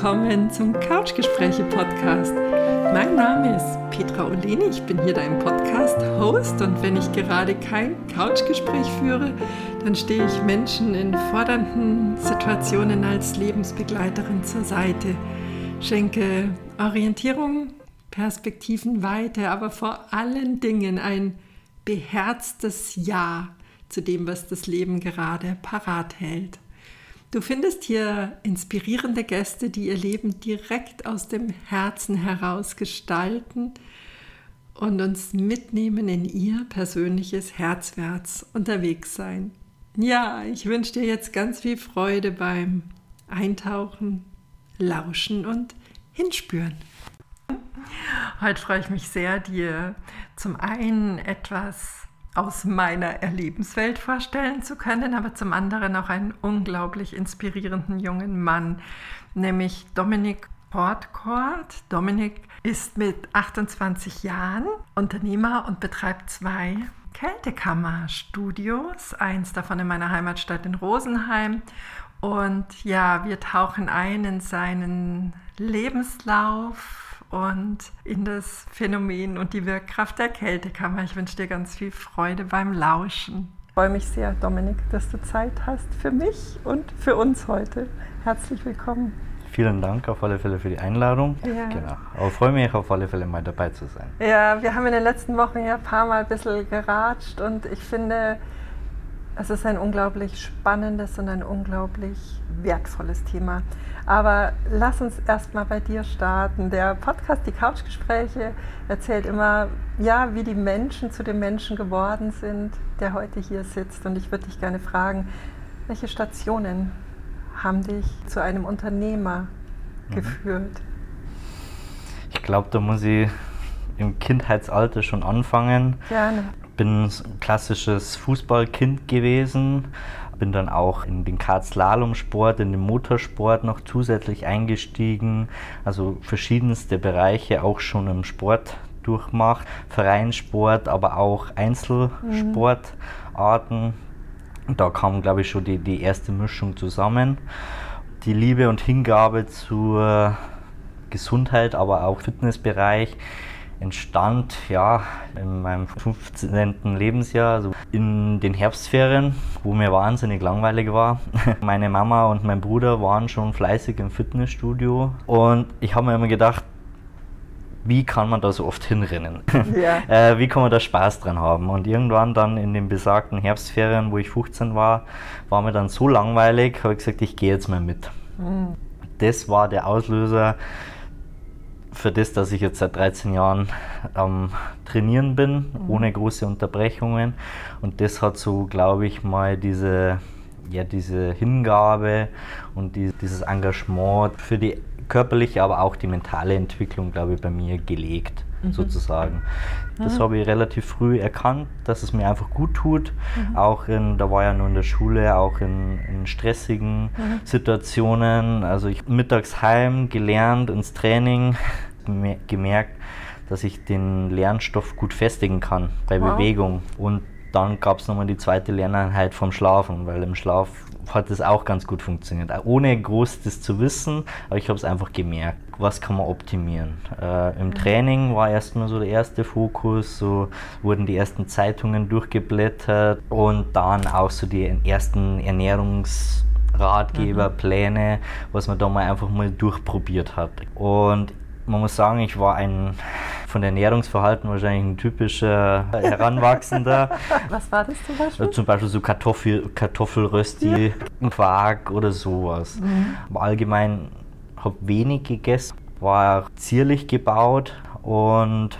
Willkommen zum Couchgespräche Podcast. Mein Name ist Petra Oleni, ich bin hier dein Podcast-Host und wenn ich gerade kein Couchgespräch führe, dann stehe ich Menschen in fordernden Situationen als Lebensbegleiterin zur Seite, schenke Orientierung, Perspektivenweite, aber vor allen Dingen ein beherztes Ja zu dem, was das Leben gerade parat hält. Du findest hier inspirierende Gäste, die ihr Leben direkt aus dem Herzen heraus gestalten und uns mitnehmen in ihr persönliches Herzwärts unterwegs sein. Ja, ich wünsche dir jetzt ganz viel Freude beim Eintauchen, Lauschen und Hinspüren. Heute freue ich mich sehr, dir zum einen etwas aus meiner Erlebenswelt vorstellen zu können, aber zum anderen auch einen unglaublich inspirierenden jungen Mann, nämlich Dominik Portcourt. Dominik ist mit 28 Jahren Unternehmer und betreibt zwei Kältekammerstudios, eins davon in meiner Heimatstadt in Rosenheim. Und ja, wir tauchen ein in seinen Lebenslauf, und in das Phänomen und die Wirkkraft der Kältekammer. Ich wünsche dir ganz viel Freude beim Lauschen. Ich freue mich sehr, Dominik, dass du Zeit hast für mich und für uns heute. Herzlich willkommen. Vielen Dank auf alle Fälle für die Einladung. Ja. Genau. Aber freue mich auf alle Fälle mal dabei zu sein. Ja, wir haben in den letzten Wochen ja ein paar Mal ein bisschen geratscht und ich finde, es ist ein unglaublich spannendes und ein unglaublich wertvolles Thema. Aber lass uns erstmal bei dir starten. Der Podcast Die Couchgespräche erzählt immer, ja, wie die Menschen zu dem Menschen geworden sind, der heute hier sitzt. Und ich würde dich gerne fragen, welche Stationen haben dich zu einem Unternehmer mhm. geführt? Ich glaube, da muss ich im Kindheitsalter schon anfangen. Gerne. Bin ein klassisches Fußballkind gewesen, bin dann auch in den Kart-Slalom-Sport, in den Motorsport noch zusätzlich eingestiegen. Also verschiedenste Bereiche auch schon im Sport durchmacht. Vereinssport, aber auch Einzelsportarten. Da kam, glaube ich, schon die, die erste Mischung zusammen. Die Liebe und Hingabe zur Gesundheit, aber auch Fitnessbereich entstand ja in meinem 15. Lebensjahr, also in den Herbstferien, wo mir wahnsinnig langweilig war. Meine Mama und mein Bruder waren schon fleißig im Fitnessstudio und ich habe mir immer gedacht, wie kann man da so oft hinrennen? Ja. äh, wie kann man da Spaß dran haben? Und irgendwann dann in den besagten Herbstferien, wo ich 15 war, war mir dann so langweilig, habe ich gesagt, ich gehe jetzt mal mit. Mhm. Das war der Auslöser, für das, dass ich jetzt seit 13 Jahren am Trainieren bin, mhm. ohne große Unterbrechungen. Und das hat so, glaube ich, mal diese, ja, diese Hingabe und die, dieses Engagement für die körperliche, aber auch die mentale Entwicklung, glaube ich, bei mir gelegt mhm. sozusagen. Das mhm. habe ich relativ früh erkannt, dass es mir einfach gut tut. Mhm. Auch in, da war ja nur in der Schule, auch in, in stressigen mhm. Situationen. Also ich mittags heim gelernt ins Training, gemerkt, dass ich den Lernstoff gut festigen kann bei wow. Bewegung. Und dann gab es nochmal die zweite Lerneinheit vom Schlafen, weil im Schlaf hat das auch ganz gut funktioniert. Ohne groß das zu wissen, aber ich habe es einfach gemerkt. Was kann man optimieren? Äh, Im mhm. Training war erstmal so der erste Fokus, so wurden die ersten Zeitungen durchgeblättert und dann auch so die ersten Ernährungsratgeberpläne, mhm. was man da mal einfach mal durchprobiert hat. Und man muss sagen, ich war ein von Ernährungsverhalten wahrscheinlich ein typischer Heranwachsender. Was war das zum Beispiel? Zum Beispiel so Kartoffel, Kartoffelrösti, ja. Quark oder sowas. Mhm. Aber allgemein habe wenig gegessen, war zierlich gebaut und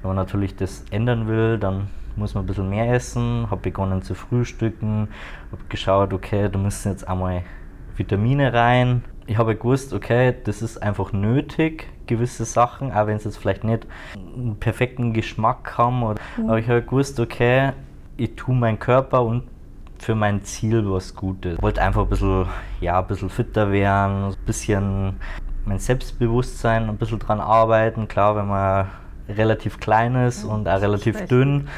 wenn man natürlich das ändern will, dann muss man ein bisschen mehr essen. Habe begonnen zu frühstücken, habe geschaut, okay, da müssen jetzt einmal Vitamine rein. Ich habe gewusst, okay, das ist einfach nötig, gewisse Sachen, auch wenn sie jetzt vielleicht nicht einen perfekten Geschmack haben. Oder, mhm. Aber ich habe gewusst, okay, ich tue meinen Körper und für mein Ziel was Gutes. Ich wollte einfach ein bisschen, ja, ein bisschen fitter werden, ein bisschen mein Selbstbewusstsein ein bisschen dran arbeiten. Klar, wenn man relativ klein ist ja, und auch relativ dünn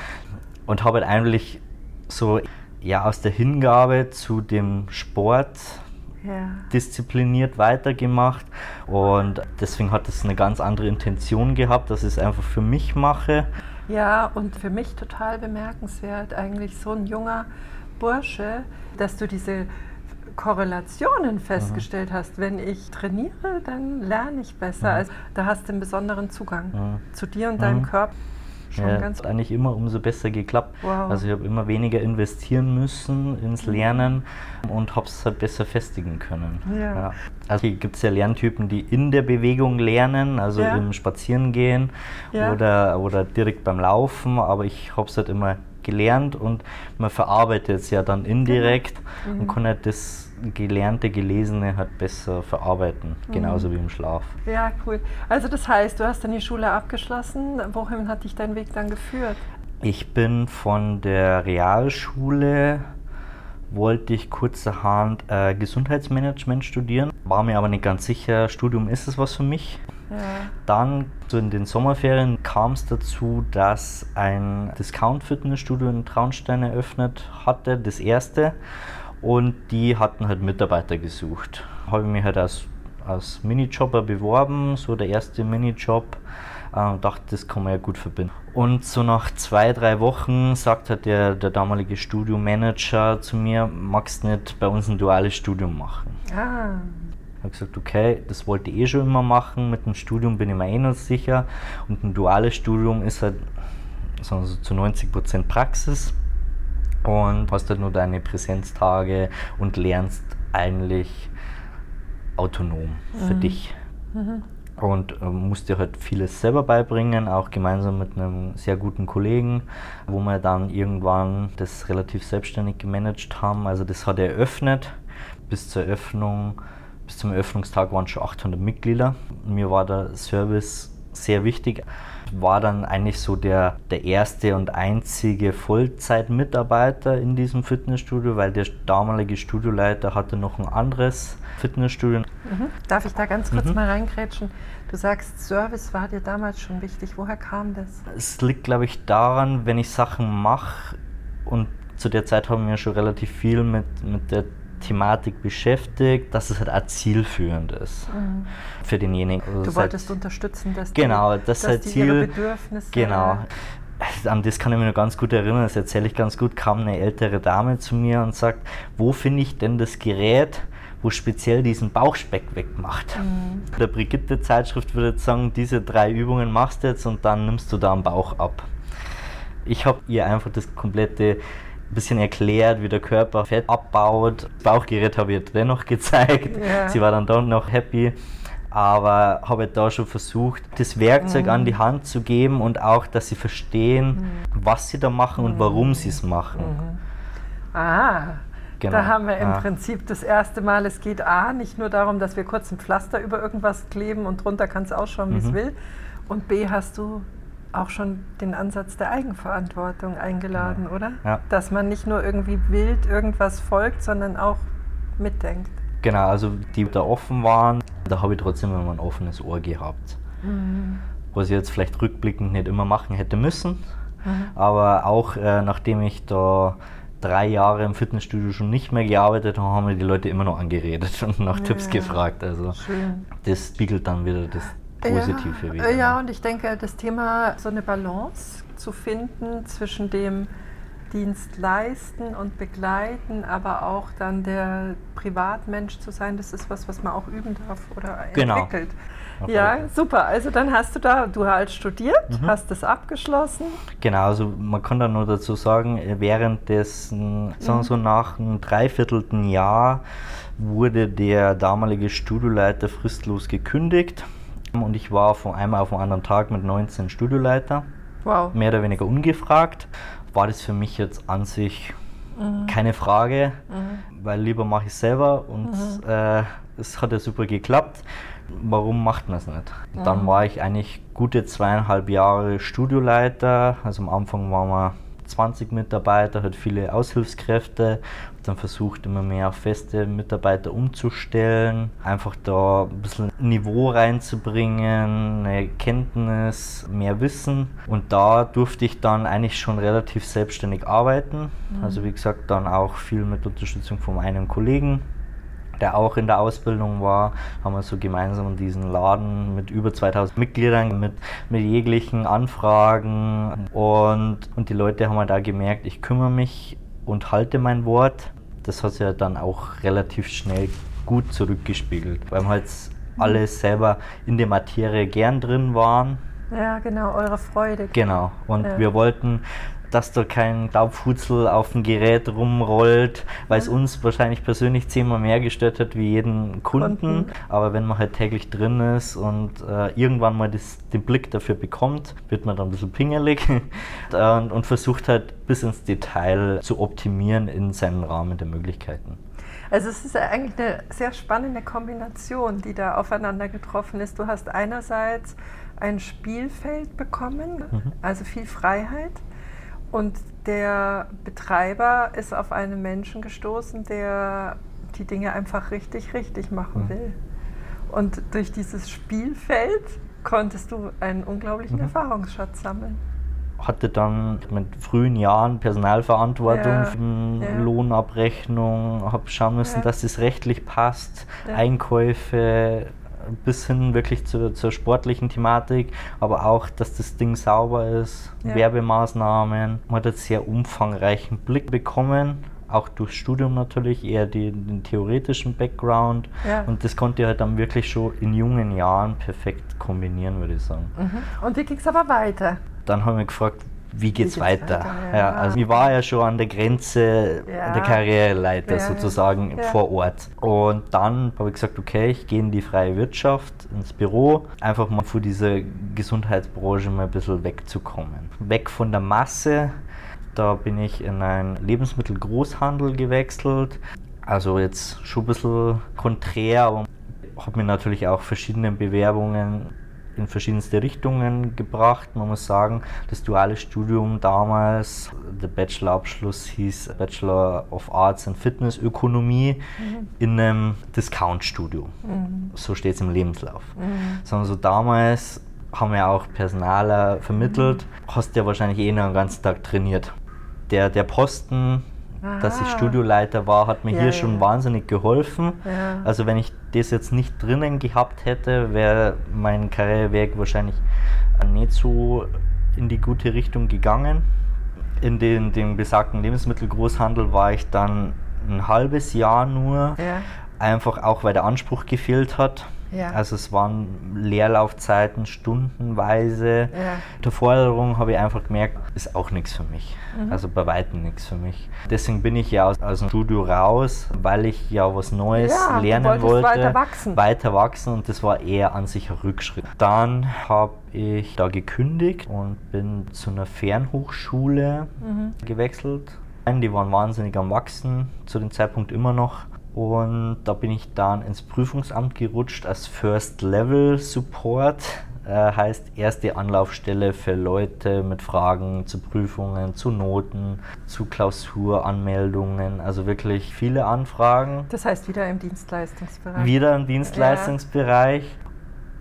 und habe halt eigentlich so ja, aus der Hingabe zu dem Sport ja. diszipliniert weitergemacht und deswegen hat es eine ganz andere Intention gehabt, dass ich es einfach für mich mache. Ja, und für mich total bemerkenswert, eigentlich so ein junger Bursche, dass du diese Korrelationen mhm. festgestellt mhm. hast. Wenn ich trainiere, dann lerne ich besser. Mhm. Also, da hast du einen besonderen Zugang mhm. zu dir und deinem mhm. Körper. Schon ja, ganz hat eigentlich immer umso besser geklappt. Wow. Also ich habe immer weniger investieren müssen ins mhm. Lernen und habe es halt besser festigen können. Ja. Ja. Also gibt es ja Lerntypen, die in der Bewegung lernen, also im Spazierengehen oder, oder direkt beim Laufen, aber ich habe es halt immer gelernt und man verarbeitet es ja dann indirekt genau. mhm. und kann halt das Gelernte, Gelesene halt besser verarbeiten, mhm. genauso wie im Schlaf. Ja, cool. Also das heißt, du hast dann die Schule abgeschlossen. Wohin hat dich dein Weg dann geführt? Ich bin von der Realschule wollte ich kurzerhand äh, Gesundheitsmanagement studieren, war mir aber nicht ganz sicher, Studium ist es was für mich. Dann so in den Sommerferien kam es dazu, dass ein Discount-Fitnessstudio in Traunstein eröffnet hatte, das erste. Und die hatten halt Mitarbeiter gesucht. Habe ich mich halt als, als Minijobber beworben, so der erste Minijob. Äh, dachte, das kann man ja gut verbinden. Und so nach zwei, drei Wochen sagt halt der, der damalige Studiomanager zu mir, magst du nicht bei uns ein duales Studium machen? Ah. Ich habe gesagt, okay, das wollte ich eh schon immer machen. Mit dem Studium bin ich mir eh noch sicher. Und ein duales Studium ist halt also zu 90% Praxis und hast halt nur deine Präsenztage und lernst eigentlich autonom für mhm. dich. Mhm. Und äh, musst dir halt vieles selber beibringen, auch gemeinsam mit einem sehr guten Kollegen, wo wir dann irgendwann das relativ selbstständig gemanagt haben. Also das hat eröffnet bis zur Eröffnung bis zum Eröffnungstag waren schon 800 Mitglieder. Mir war der Service sehr wichtig. War dann eigentlich so der, der erste und einzige Vollzeitmitarbeiter in diesem Fitnessstudio, weil der damalige Studioleiter hatte noch ein anderes Fitnessstudio. Mhm. Darf ich da ganz kurz mhm. mal reingrätschen? Du sagst, Service war dir damals schon wichtig. Woher kam das? Es liegt, glaube ich, daran, wenn ich Sachen mache und zu der Zeit haben wir schon relativ viel mit, mit der Thematik beschäftigt, dass es halt auch zielführend ist mhm. für denjenigen. Also du wolltest halt, unterstützen, dass genau, die, das dass halt die Ziel, ihre Bedürfnisse genau. An das kann ich mich noch ganz gut erinnern, das erzähle ich ganz gut, kam eine ältere Dame zu mir und sagt, wo finde ich denn das Gerät, wo speziell diesen Bauchspeck wegmacht. Mhm. Der Brigitte-Zeitschrift würde jetzt sagen, diese drei Übungen machst du jetzt und dann nimmst du da am Bauch ab. Ich habe ihr einfach das komplette ein bisschen erklärt, wie der Körper Fett abbaut. Bauchgerät habe ich dennoch gezeigt. Ja. Sie war dann doch noch happy. Aber habe da schon versucht, das Werkzeug mhm. an die Hand zu geben und auch, dass sie verstehen, mhm. was sie da machen und warum sie es machen. Mhm. Ah, Genau. Da haben wir im ah. Prinzip das erste Mal, es geht A, nicht nur darum, dass wir kurz ein Pflaster über irgendwas kleben und drunter kann es ausschauen, wie es mhm. will. Und B, hast du auch schon den Ansatz der Eigenverantwortung eingeladen, ja. oder? Ja. Dass man nicht nur irgendwie wild irgendwas folgt, sondern auch mitdenkt. Genau, also die da offen waren, da habe ich trotzdem immer ein offenes Ohr gehabt. Mhm. Was ich jetzt vielleicht rückblickend nicht immer machen hätte müssen. Mhm. Aber auch äh, nachdem ich da drei Jahre im Fitnessstudio schon nicht mehr gearbeitet habe, haben mir die Leute immer noch angeredet und nach ja, Tipps gefragt. Also Schön. das spiegelt dann wieder das Positive ja, wieder. Ja, und ich denke, das Thema, so eine Balance zu finden zwischen dem Dienst leisten und begleiten, aber auch dann der Privatmensch zu sein, das ist was, was man auch üben darf oder genau. entwickelt. Ja, super. Also dann hast du da dual studiert, mhm. hast das abgeschlossen. Genau, also man kann da nur dazu sagen, währenddessen, sagen wir so nach einem dreiviertelten Jahr wurde der damalige Studioleiter fristlos gekündigt und ich war von einem auf den anderen Tag mit 19 Studioleiter. Wow. Mehr oder weniger ungefragt. War das für mich jetzt an sich mhm. keine Frage, mhm. weil lieber mache ich es selber und mhm. äh, es hat ja super geklappt. Warum macht man es nicht? Dann mhm. war ich eigentlich gute zweieinhalb Jahre Studioleiter. Also am Anfang waren wir 20 Mitarbeiter, hat viele Aushilfskräfte, dann versucht immer mehr feste Mitarbeiter umzustellen, einfach da ein bisschen Niveau reinzubringen, eine Kenntnis, mehr Wissen. Und da durfte ich dann eigentlich schon relativ selbstständig arbeiten, mhm. also wie gesagt dann auch viel mit Unterstützung von einem Kollegen der auch in der Ausbildung war, haben wir so gemeinsam diesen Laden mit über 2000 Mitgliedern, mit, mit jeglichen Anfragen. Und, und die Leute haben halt da gemerkt, ich kümmere mich und halte mein Wort. Das hat sich ja dann auch relativ schnell gut zurückgespiegelt, weil wir halt alle selber in der Materie gern drin waren. Ja, genau, eure Freude. Genau, und ja. wir wollten dass da kein Staubfutzel auf dem Gerät rumrollt, weil es uns wahrscheinlich persönlich zehnmal mehr gestört hat wie jeden Kunden. Kunden. Aber wenn man halt täglich drin ist und äh, irgendwann mal das, den Blick dafür bekommt, wird man dann ein bisschen pingelig und, und versucht halt bis ins Detail zu optimieren in seinem Rahmen der Möglichkeiten. Also es ist eigentlich eine sehr spannende Kombination, die da aufeinander getroffen ist. Du hast einerseits ein Spielfeld bekommen, mhm. also viel Freiheit und der Betreiber ist auf einen Menschen gestoßen, der die Dinge einfach richtig, richtig machen mhm. will. Und durch dieses Spielfeld konntest du einen unglaublichen mhm. Erfahrungsschatz sammeln. Hatte dann mit frühen Jahren Personalverantwortung, ja, ja. Lohnabrechnung, habe schauen müssen, ja. dass es rechtlich passt, Einkäufe, bis hin wirklich zu, zur sportlichen Thematik, aber auch, dass das Ding sauber ist, ja. Werbemaßnahmen. Man hat einen sehr umfangreichen Blick bekommen, auch durchs Studium natürlich, eher die, den theoretischen Background. Ja. Und das konnte ich halt dann wirklich schon in jungen Jahren perfekt kombinieren, würde ich sagen. Mhm. Und wie ging es aber weiter? Dann haben wir gefragt, wie geht's, wie geht's weiter? weiter? Ja. ja. also ich war ja schon an der Grenze ja. der Karriereleiter ja, sozusagen vor Ort. Und dann habe ich gesagt, okay, ich gehe in die freie Wirtschaft, ins Büro, einfach mal von dieser Gesundheitsbranche mal ein bisschen wegzukommen. Weg von der Masse. Da bin ich in einen Lebensmittelgroßhandel gewechselt. Also jetzt schon ein bisschen konträr, aber habe mir natürlich auch verschiedene Bewerbungen in verschiedenste Richtungen gebracht. Man muss sagen, das duale Studium damals, der Bachelorabschluss hieß Bachelor of Arts and Fitness Ökonomie mhm. in einem Discount-Studio. Mhm. So steht es im Lebenslauf. Mhm. Sondern so damals haben wir auch Personaler vermittelt, mhm. hast ja wahrscheinlich eh noch den ganzen Tag trainiert. Der, der Posten Aha. dass ich Studioleiter war, hat mir ja, hier ja. schon wahnsinnig geholfen. Ja. Also wenn ich das jetzt nicht drinnen gehabt hätte, wäre mein Karriereweg wahrscheinlich nicht so in die gute Richtung gegangen. In den, dem besagten Lebensmittelgroßhandel war ich dann ein halbes Jahr nur, einfach auch weil der Anspruch gefehlt hat. Ja. Also es waren Leerlaufzeiten stundenweise. Ja. Der Forderung habe ich einfach gemerkt, ist auch nichts für mich. Mhm. Also bei weitem nichts für mich. Deswegen bin ich ja aus, aus dem Studio raus, weil ich ja was Neues ja, lernen wollte. Weiter wachsen. Weiter wachsen und das war eher an sich ein Rückschritt. Dann habe ich da gekündigt und bin zu einer Fernhochschule mhm. gewechselt. Die waren wahnsinnig am Wachsen, zu dem Zeitpunkt immer noch. Und da bin ich dann ins Prüfungsamt gerutscht als First Level Support. Äh, heißt erste Anlaufstelle für Leute mit Fragen zu Prüfungen, zu Noten, zu Klausuranmeldungen. Also wirklich viele Anfragen. Das heißt wieder im Dienstleistungsbereich. Wieder im Dienstleistungsbereich. Ja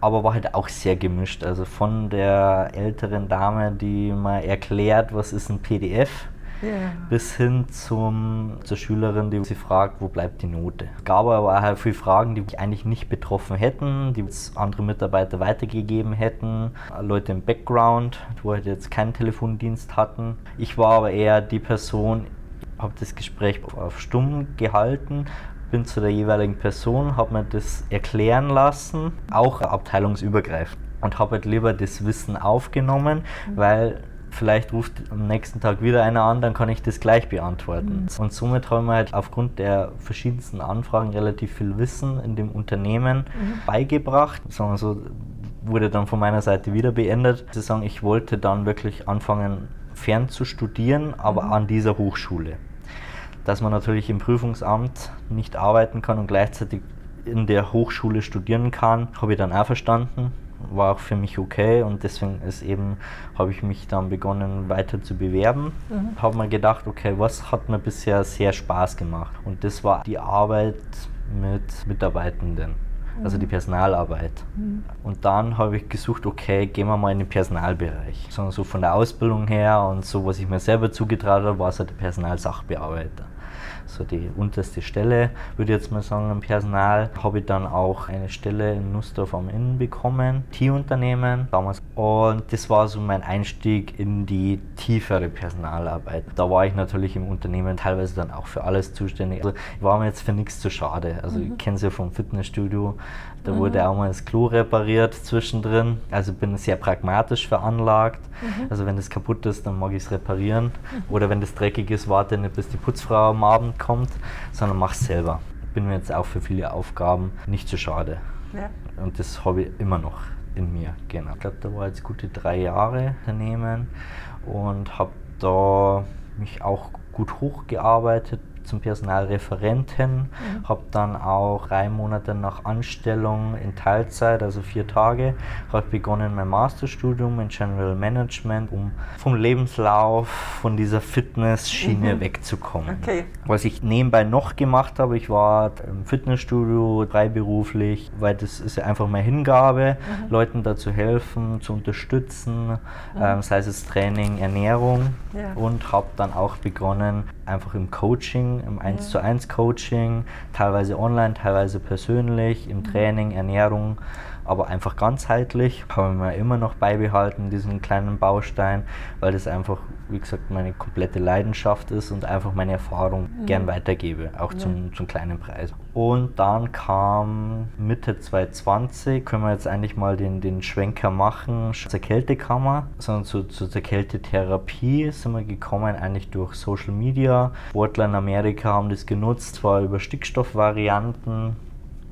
aber war halt auch sehr gemischt. Also von der älteren Dame, die mal erklärt, was ist ein PDF, yeah. bis hin zum, zur Schülerin, die sie fragt, wo bleibt die Note. Es gab aber auch viele Fragen, die mich eigentlich nicht betroffen hätten, die andere Mitarbeiter weitergegeben hätten, Leute im Background, die halt jetzt keinen Telefondienst hatten. Ich war aber eher die Person, habe das Gespräch auf stumm gehalten, bin zu der jeweiligen Person, habe mir das erklären lassen, auch abteilungsübergreifend und habe halt lieber das Wissen aufgenommen, mhm. weil vielleicht ruft am nächsten Tag wieder einer an, dann kann ich das gleich beantworten. Mhm. Und somit haben wir halt aufgrund der verschiedensten Anfragen relativ viel Wissen in dem Unternehmen mhm. beigebracht. Sagen wir so, wurde dann von meiner Seite wieder beendet. Zu sagen, ich wollte dann wirklich anfangen, fern zu studieren, aber mhm. an dieser Hochschule. Dass man natürlich im Prüfungsamt nicht arbeiten kann und gleichzeitig in der Hochschule studieren kann, habe ich dann auch verstanden war auch für mich okay und deswegen ist eben, habe ich mich dann begonnen weiter zu bewerben. Mhm. Habe mir gedacht, okay, was hat mir bisher sehr Spaß gemacht? Und das war die Arbeit mit Mitarbeitenden. Also die mhm. Personalarbeit. Mhm. Und dann habe ich gesucht, okay, gehen wir mal in den Personalbereich. Sondern so von der Ausbildung her und so, was ich mir selber zugetraut habe, war es halt der Personalsachbearbeiter. So die unterste Stelle, würde ich jetzt mal sagen, im Personal. Habe ich dann auch eine Stelle in Nussdorf am Inn bekommen, T-Unternehmen damals. Und das war so mein Einstieg in die tiefere Personalarbeit. Da war ich natürlich im Unternehmen teilweise dann auch für alles zuständig. Also ich war mir jetzt für nichts zu schade. Also mhm. ich kenne es ja vom Fitnessstudio, da mhm. wurde auch mal das Klo repariert zwischendrin. Also bin sehr pragmatisch veranlagt. Mhm. Also wenn das kaputt ist, dann mag ich es reparieren. Mhm. Oder wenn das dreckig ist, warte nicht, bis die Putzfrau am Abend kommt, sondern mach es selber. Bin mir jetzt auch für viele Aufgaben nicht zu schade. Ja. Und das habe ich immer noch in mir. Genau. Ich glaube, da war jetzt gute drei Jahre Unternehmen und habe da mich auch gut hochgearbeitet, zum Personalreferenten, mhm. habe dann auch drei Monate nach Anstellung in Teilzeit, also vier Tage, habe begonnen mein Masterstudium in General Management, um vom Lebenslauf, von dieser Fitnessschiene mhm. wegzukommen. Okay. Was ich nebenbei noch gemacht habe, ich war im Fitnessstudio freiberuflich, weil das ist ja einfach meine Hingabe, mhm. Leuten dazu helfen, zu unterstützen, mhm. ähm, sei es Training, Ernährung ja. und habe dann auch begonnen, einfach im Coaching, im 1 zu 1 Coaching, teilweise online, teilweise persönlich, im mhm. Training, Ernährung, aber einfach ganzheitlich. Haben wir immer noch beibehalten, diesen kleinen Baustein, weil das einfach, wie gesagt, meine komplette Leidenschaft ist und einfach meine Erfahrung mhm. gern weitergebe, auch ja. zum, zum kleinen Preis. Und dann kam Mitte 2020, können wir jetzt eigentlich mal den, den Schwenker machen, zur Kältekammer, sondern zu, zu der Kältetherapie sind wir gekommen, eigentlich durch Social Media. Sportler in Amerika haben das genutzt, zwar über Stickstoffvarianten,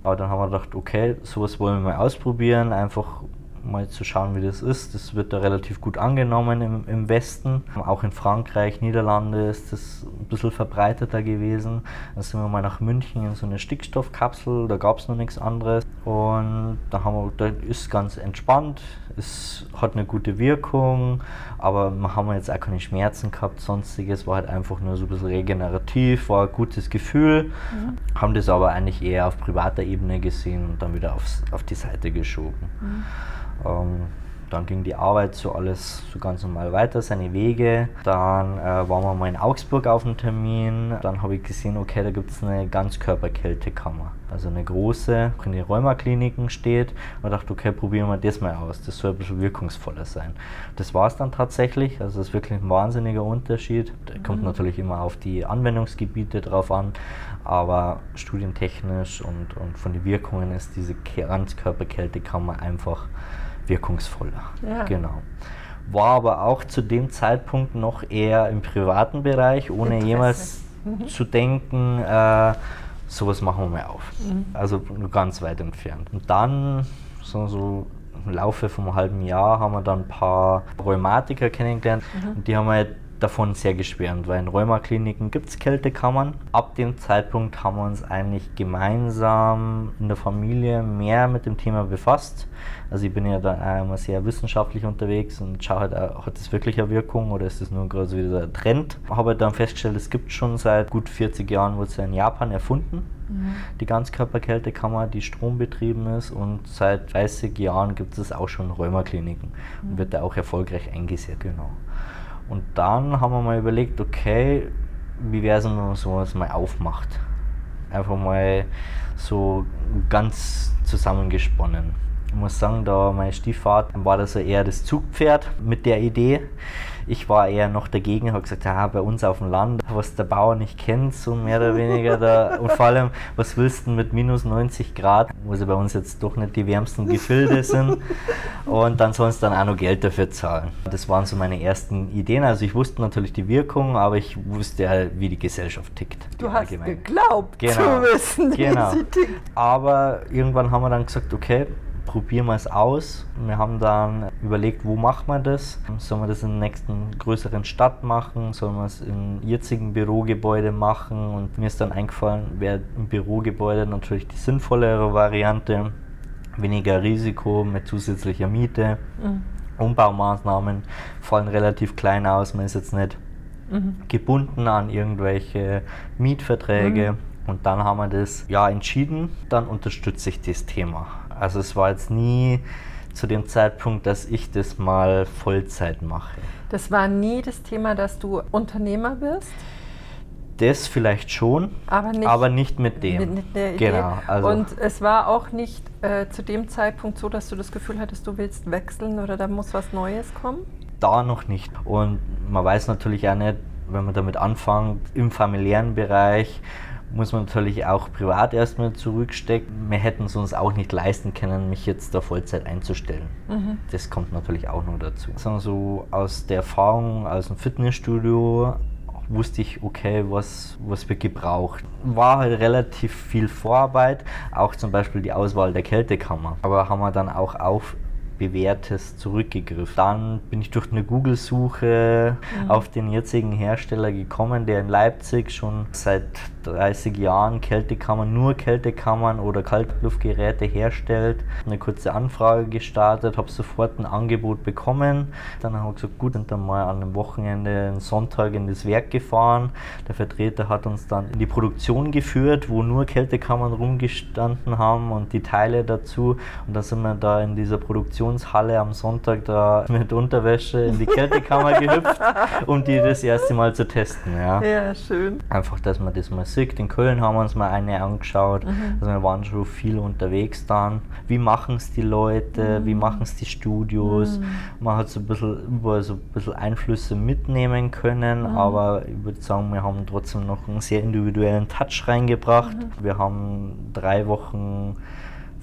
aber dann haben wir gedacht, okay, sowas wollen wir mal ausprobieren, einfach mal zu schauen, wie das ist. Das wird da relativ gut angenommen im, im Westen. Auch in Frankreich, Niederlande ist das ein bisschen verbreiteter gewesen. Dann sind wir mal nach München in so eine Stickstoffkapsel, da gab es noch nichts anderes. Und da haben wir, da ist ganz entspannt, es hat eine gute Wirkung, aber wir haben jetzt auch keine Schmerzen gehabt, sonstiges, war halt einfach nur so ein bisschen regenerativ, war ein gutes Gefühl, mhm. haben das aber eigentlich eher auf privater Ebene gesehen und dann wieder aufs, auf die Seite geschoben. Mhm. Ähm, dann ging die Arbeit so alles so ganz normal weiter, seine Wege. Dann äh, waren wir mal in Augsburg auf einem Termin. Dann habe ich gesehen, okay, da gibt es eine Ganzkörperkältekammer. Also eine große, die in den Rheumakliniken steht. Und dachte, okay, probieren wir das mal aus. Das soll ein bisschen wirkungsvoller sein. Das war es dann tatsächlich. Also das ist wirklich ein wahnsinniger Unterschied. Der kommt mhm. natürlich immer auf die Anwendungsgebiete drauf an. Aber studientechnisch und, und von den Wirkungen ist diese Ganzkörperkältekammer einfach wirkungsvoller. Ja. Genau. War aber auch zu dem Zeitpunkt noch eher im privaten Bereich, ohne jemals mhm. zu denken, äh, sowas machen wir mal auf. Mhm. Also nur ganz weit entfernt. Und dann, so, so im Laufe vom halben Jahr, haben wir dann ein paar Rheumatiker kennengelernt mhm. und die haben wir davon sehr geschwärmt, weil in Rheumakliniken gibt es Kältekammern. Ab dem Zeitpunkt haben wir uns eigentlich gemeinsam in der Familie mehr mit dem Thema befasst. Also ich bin ja da immer sehr wissenschaftlich unterwegs und schaue halt, hat das wirklich eine Wirkung oder ist das nur gerade so wieder ein Trend? Habe halt dann festgestellt, es gibt schon seit gut 40 Jahren, wurde es ja in Japan erfunden. Mhm. Die Ganzkörperkältekammer, die strombetrieben ist und seit 30 Jahren gibt es auch schon Rheumakliniken mhm. und wird da auch erfolgreich eingesetzt. Genau. Und dann haben wir mal überlegt, okay, wie wäre es, wenn man sowas mal aufmacht? Einfach mal so ganz zusammengesponnen. Ich muss sagen, da mein Stiefvater war das eher das Zugpferd mit der Idee. Ich war eher noch dagegen, habe gesagt, ja, bei uns auf dem Land, was der Bauer nicht kennt, so mehr oder weniger da. Und vor allem, was willst du mit minus 90 Grad, wo sie bei uns jetzt doch nicht die wärmsten Gefilde sind. Und dann sollen sie dann auch noch Geld dafür zahlen. Das waren so meine ersten Ideen. Also ich wusste natürlich die Wirkung, aber ich wusste ja, wie die Gesellschaft tickt. Du hast allgemein. geglaubt genau. zu wissen, wie genau. sie tickt. Aber irgendwann haben wir dann gesagt, okay, probieren wir es aus. Wir haben dann überlegt, wo macht man das? Sollen wir das in der nächsten größeren Stadt machen? Sollen wir es im jetzigen Bürogebäude machen? Und mir ist dann eingefallen, wäre im Bürogebäude natürlich die sinnvollere Variante. Weniger Risiko mit zusätzlicher Miete. Mhm. Umbaumaßnahmen fallen relativ klein aus. Man ist jetzt nicht mhm. gebunden an irgendwelche Mietverträge. Mhm. Und dann haben wir das ja entschieden, dann unterstütze ich das Thema. Also es war jetzt nie zu dem Zeitpunkt, dass ich das mal Vollzeit mache. Das war nie das Thema, dass du Unternehmer wirst? Das vielleicht schon, aber nicht, aber nicht mit dem. Mit, mit der Idee. Genau. Also und es war auch nicht äh, zu dem Zeitpunkt so, dass du das Gefühl hattest, du willst wechseln oder da muss was Neues kommen? Da noch nicht. Und man weiß natürlich auch nicht, wenn man damit anfängt, im familiären Bereich, muss man natürlich auch privat erstmal zurückstecken. Wir hätten es uns auch nicht leisten können, mich jetzt da Vollzeit einzustellen. Mhm. Das kommt natürlich auch noch dazu. Also so aus der Erfahrung aus dem Fitnessstudio wusste ich, okay, was, was wird gebraucht. War halt relativ viel Vorarbeit, auch zum Beispiel die Auswahl der Kältekammer. Aber haben wir dann auch auf bewährtes zurückgegriffen. Dann bin ich durch eine Google-Suche mhm. auf den jetzigen Hersteller gekommen, der in Leipzig schon seit 30 Jahren Kältekammern, nur Kältekammern oder Kaltluftgeräte herstellt. Eine kurze Anfrage gestartet, habe sofort ein Angebot bekommen. Dann habe ich gesagt, gut, sind dann mal an einem Wochenende, einen Sonntag in das Werk gefahren. Der Vertreter hat uns dann in die Produktion geführt, wo nur Kältekammern rumgestanden haben und die Teile dazu. Und dann sind wir da in dieser Produktionshalle am Sonntag da mit Unterwäsche in die Kältekammer gehüpft, um die das erste Mal zu testen. Ja, ja schön. Einfach, dass man das mal Musik. In Köln haben wir uns mal eine angeschaut. Mhm. Also wir waren schon viel unterwegs dann. Wie machen es die Leute? Mhm. Wie machen es die Studios? Mhm. Man hat so ein bisschen überall so ein bisschen Einflüsse mitnehmen können, mhm. aber ich würde sagen, wir haben trotzdem noch einen sehr individuellen Touch reingebracht. Mhm. Wir haben drei Wochen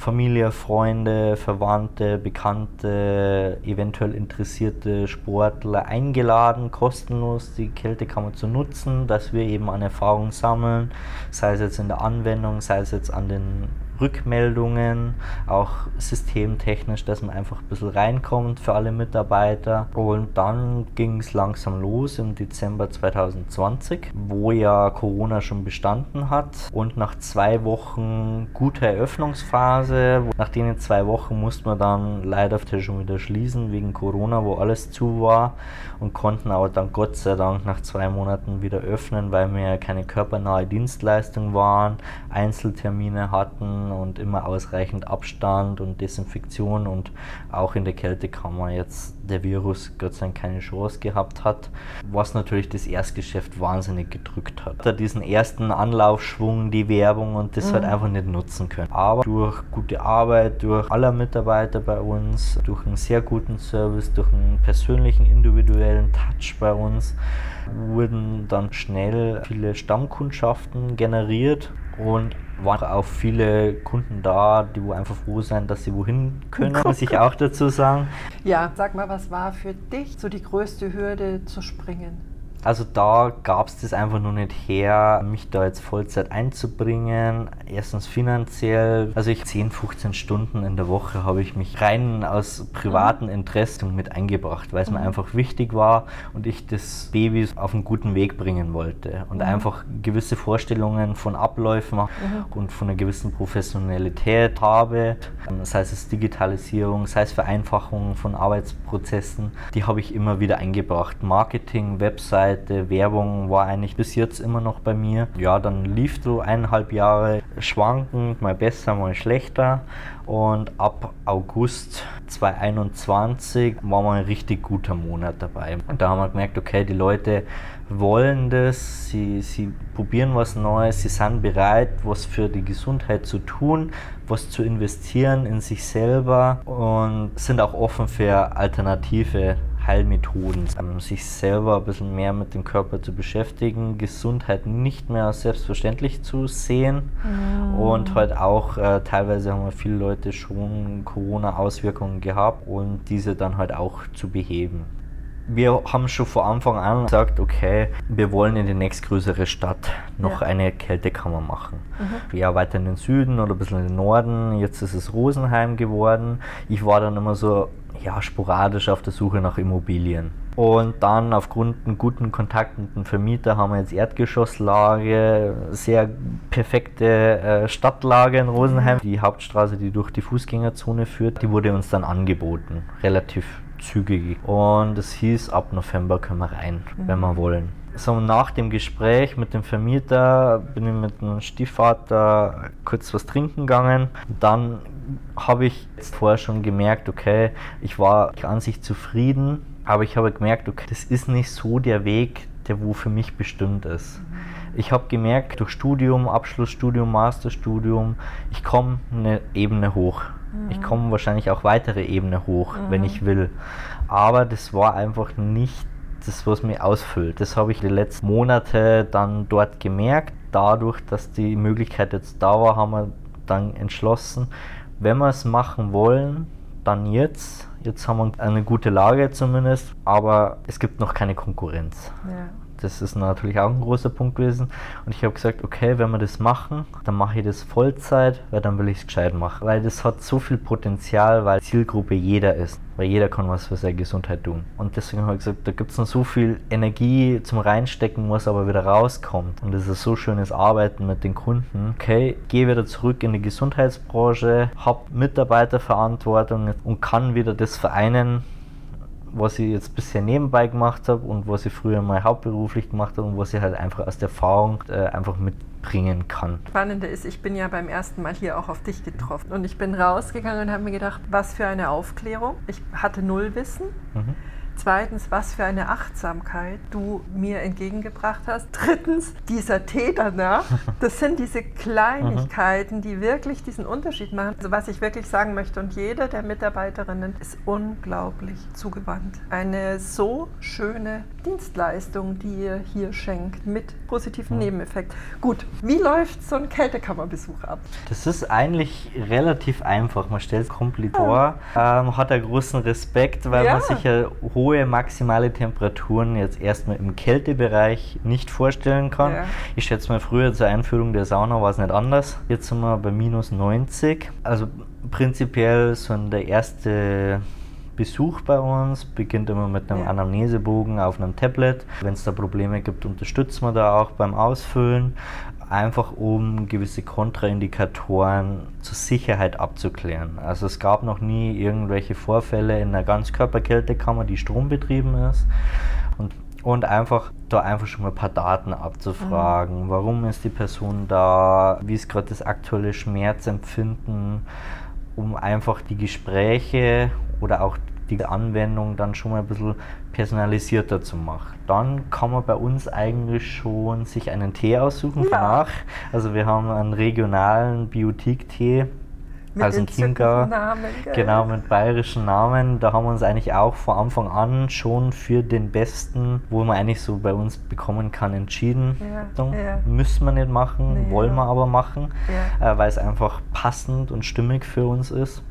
Familie, Freunde, Verwandte, Bekannte, eventuell interessierte Sportler eingeladen, kostenlos die Kältekammer zu nutzen, dass wir eben an Erfahrung sammeln, sei es jetzt in der Anwendung, sei es jetzt an den Rückmeldungen, auch systemtechnisch, dass man einfach ein bisschen reinkommt für alle Mitarbeiter. Und dann ging es langsam los im Dezember 2020, wo ja Corona schon bestanden hat. Und nach zwei Wochen guter Eröffnungsphase, nach den zwei Wochen musste man dann leider schon wieder schließen wegen Corona, wo alles zu war und konnten aber dann Gott sei Dank nach zwei Monaten wieder öffnen, weil wir ja keine körpernahe Dienstleistung waren, Einzeltermine hatten und immer ausreichend Abstand und Desinfektion und auch in der Kältekammer jetzt der Virus Gott sei Dank keine Chance gehabt hat, was natürlich das Erstgeschäft wahnsinnig gedrückt hat. Da diesen ersten Anlaufschwung, die Werbung und das halt mhm. halt einfach nicht nutzen können. Aber durch gute Arbeit, durch aller Mitarbeiter bei uns, durch einen sehr guten Service, durch einen persönlichen, individuellen Touch bei uns, wurden dann schnell viele Stammkundschaften generiert und waren auch viele Kunden da, die wo einfach froh sind, dass sie wohin können, muss ich auch dazu sagen. Ja, sag mal, was war für dich so die größte Hürde zu springen? Also da gab es das einfach nur nicht her, mich da jetzt Vollzeit einzubringen. Erstens finanziell, also ich 10, 15 Stunden in der Woche habe ich mich rein aus privaten mhm. Interessen mit eingebracht, weil es mhm. mir einfach wichtig war und ich das Baby auf einen guten Weg bringen wollte und mhm. einfach gewisse Vorstellungen von Abläufen mhm. und von einer gewissen Professionalität habe, sei es Digitalisierung, sei es Vereinfachung von Arbeitsprozessen, die habe ich immer wieder eingebracht. Marketing, Website, Seite, Werbung war eigentlich bis jetzt immer noch bei mir. Ja, dann lief so eineinhalb Jahre schwankend, mal besser, mal schlechter. Und ab August 2021 war mal ein richtig guter Monat dabei. Und da haben wir gemerkt, okay, die Leute wollen das, sie, sie probieren was Neues, sie sind bereit, was für die Gesundheit zu tun, was zu investieren in sich selber und sind auch offen für alternative Heilmethoden, ähm, sich selber ein bisschen mehr mit dem Körper zu beschäftigen, Gesundheit nicht mehr als selbstverständlich zu sehen mhm. und halt auch äh, teilweise haben viele Leute schon Corona-Auswirkungen gehabt und diese dann halt auch zu beheben. Wir haben schon von Anfang an gesagt, okay, wir wollen in die nächstgrößere Stadt noch ja. eine Kältekammer machen. Mhm. Ja, weiter in den Süden oder ein bisschen in den Norden. Jetzt ist es Rosenheim geworden. Ich war dann immer so, ja, sporadisch auf der Suche nach Immobilien. Und dann aufgrund einen guten Kontakt mit dem Vermieter haben wir jetzt Erdgeschosslage, sehr perfekte äh, Stadtlage in Rosenheim. Die Hauptstraße, die durch die Fußgängerzone führt, die wurde uns dann angeboten, relativ zügig. Und es hieß, ab November können wir rein, mhm. wenn wir wollen. So nach dem Gespräch mit dem Vermieter bin ich mit dem Stiefvater kurz was trinken gegangen. Dann habe ich vorher schon gemerkt, okay, ich war an sich zufrieden, aber ich habe gemerkt, okay, das ist nicht so der Weg, der wo für mich bestimmt ist. Ich habe gemerkt, durch Studium, Abschlussstudium, Masterstudium, ich komme eine Ebene hoch. Mhm. Ich komme wahrscheinlich auch weitere Ebene hoch, mhm. wenn ich will. Aber das war einfach nicht das, was mich ausfüllt. Das habe ich die letzten Monate dann dort gemerkt. Dadurch, dass die Möglichkeit jetzt da war, haben wir dann entschlossen, wenn wir es machen wollen, dann jetzt. Jetzt haben wir eine gute Lage zumindest, aber es gibt noch keine Konkurrenz. Ja. Das ist natürlich auch ein großer Punkt gewesen. Und ich habe gesagt, okay, wenn wir das machen, dann mache ich das Vollzeit, weil dann will ich es gescheit machen. Weil das hat so viel Potenzial, weil Zielgruppe jeder ist. Weil jeder kann was für seine Gesundheit tun. Und deswegen habe ich gesagt, da gibt es noch so viel Energie zum Reinstecken, was aber wieder rauskommt. Und das ist so schönes Arbeiten mit den Kunden. Okay, gehe wieder zurück in die Gesundheitsbranche, habe Mitarbeiterverantwortung und kann wieder das vereinen, was ich jetzt bisher nebenbei gemacht habe und was ich früher mal hauptberuflich gemacht habe und was ich halt einfach aus der Erfahrung äh, einfach mitbringen kann. Spannende ist, ich bin ja beim ersten Mal hier auch auf dich getroffen und ich bin rausgegangen und habe mir gedacht, was für eine Aufklärung. Ich hatte null Wissen. Mhm. Zweitens, was für eine Achtsamkeit du mir entgegengebracht hast. Drittens, dieser Tee danach. Das sind diese Kleinigkeiten, die wirklich diesen Unterschied machen. Also was ich wirklich sagen möchte, und jede der Mitarbeiterinnen ist unglaublich zugewandt. Eine so schöne Dienstleistung, die ihr hier schenkt, mit positiven Nebeneffekt. Gut, wie läuft so ein Kältekammerbesuch ab? Das ist eigentlich relativ einfach. Man stellt es komplett vor, ähm, hat einen großen Respekt, weil ja. man sich ja hohe maximale Temperaturen jetzt erstmal im Kältebereich nicht vorstellen kann. Ja. Ich schätze mal, früher zur Einführung der Sauna war es nicht anders. Jetzt sind wir bei minus 90. Also prinzipiell so der erste Besuch bei uns beginnt immer mit einem ja. Anamnesebogen auf einem Tablet. Wenn es da Probleme gibt, unterstützen wir da auch beim Ausfüllen einfach um gewisse Kontraindikatoren zur Sicherheit abzuklären. Also es gab noch nie irgendwelche Vorfälle in einer Ganzkörperkältekammer, die strombetrieben ist. Und, und einfach da einfach schon mal ein paar Daten abzufragen. Mhm. Warum ist die Person da? Wie ist gerade das aktuelle Schmerzempfinden? Um einfach die Gespräche oder auch die Anwendung dann schon mal ein bisschen personalisierter zu machen. Dann kann man bei uns eigentlich schon sich einen Tee aussuchen ja. Also wir haben einen regionalen Biotik-Tee mit also ein Chiemgau, genau mit bayerischen Namen. Da haben wir uns eigentlich auch von Anfang an schon für den besten, wo man eigentlich so bei uns bekommen kann, entschieden. Ja, ja. Müssen wir nicht machen, nee, wollen wir aber machen, ja. äh, weil es einfach passend und stimmig für uns ist.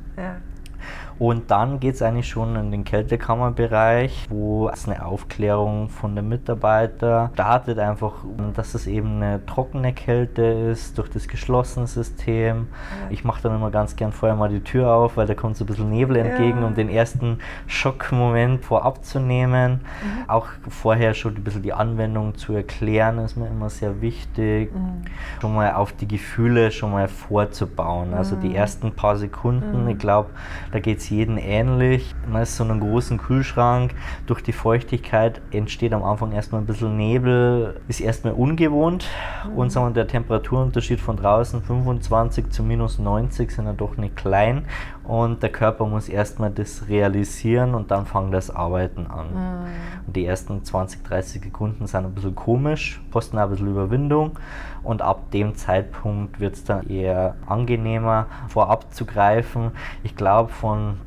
Und dann geht es eigentlich schon in den Kältekammerbereich, wo es eine Aufklärung von den Mitarbeitern startet, einfach, dass es eben eine trockene Kälte ist durch das geschlossene System. Ja. Ich mache dann immer ganz gern vorher mal die Tür auf, weil da kommt so ein bisschen Nebel entgegen, ja. um den ersten Schockmoment vorab zu nehmen. Mhm. Auch vorher schon ein bisschen die Anwendung zu erklären, ist mir immer sehr wichtig. Mhm. Schon mal auf die Gefühle schon mal vorzubauen. Also die mhm. ersten paar Sekunden, mhm. ich glaube, da geht es jeden ähnlich. Man ist so einen großen Kühlschrank. Durch die Feuchtigkeit entsteht am Anfang erstmal ein bisschen Nebel. Ist erstmal ungewohnt. Mhm. Und sagen wir, der Temperaturunterschied von draußen 25 zu minus 90 sind ja doch nicht klein. Und der Körper muss erstmal das realisieren und dann fängt das Arbeiten an. Mhm. Und die ersten 20, 30 Sekunden sind ein bisschen komisch, kosten ein bisschen Überwindung. Und ab dem Zeitpunkt wird es dann eher angenehmer, vorab zu greifen. Ich glaube, von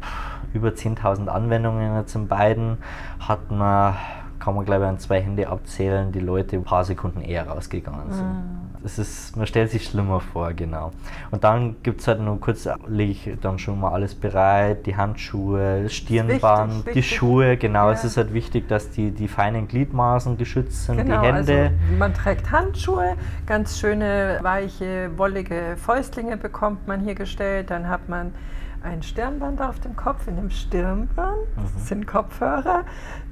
über 10.000 Anwendungen jetzt in beiden hat man kann man glaube ich an zwei Hände abzählen, die Leute ein paar Sekunden eher rausgegangen sind. Mhm. Es ist, man stellt sich schlimmer vor, genau. Und dann gibt es halt nur kurz, lege ich dann schon mal alles bereit, die Handschuhe, das Stirnband, wichtig, die wichtig. Schuhe, genau. Ja. Es ist halt wichtig, dass die, die feinen Gliedmaßen geschützt sind, genau, die Hände. Also man trägt Handschuhe, ganz schöne, weiche, wollige Fäustlinge bekommt man hier gestellt, dann hat man ein Stirnband auf dem Kopf. In dem Stirnband mhm. sind Kopfhörer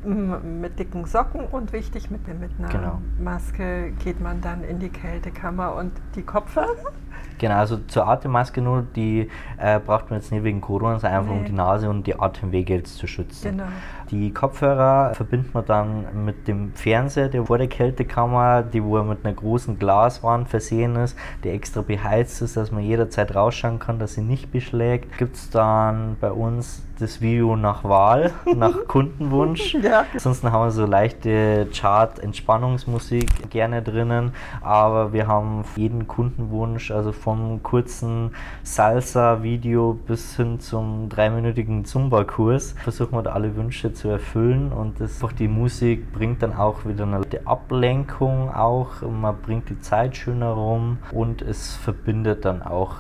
mit dicken Socken und wichtig, mit, mit einer genau. Maske geht man dann in die Kältekammer und die Kopfhörer? Genau, also zur Atemmaske nur, die äh, braucht man jetzt nicht wegen Corona, sondern einfach nee. um die Nase und die Atemwege jetzt zu schützen. Genau. Die Kopfhörer verbindet man dann mit dem Fernseher, der vor der Kältekammer, die wo mit einer großen Glaswand versehen ist, die extra beheizt ist, dass man jederzeit rausschauen kann, dass sie nicht beschlägt. Gibt es dann bei uns das Video nach Wahl, nach Kundenwunsch. ja. Ansonsten haben wir so leichte Chart-Entspannungsmusik gerne drinnen, aber wir haben jeden Kundenwunsch, also vom kurzen Salsa-Video bis hin zum dreiminütigen Zumba-Kurs, versuchen wir da alle Wünsche zu erfüllen und das, auch die Musik bringt dann auch wieder eine Ablenkung auch, man bringt die Zeit schöner rum und es verbindet dann auch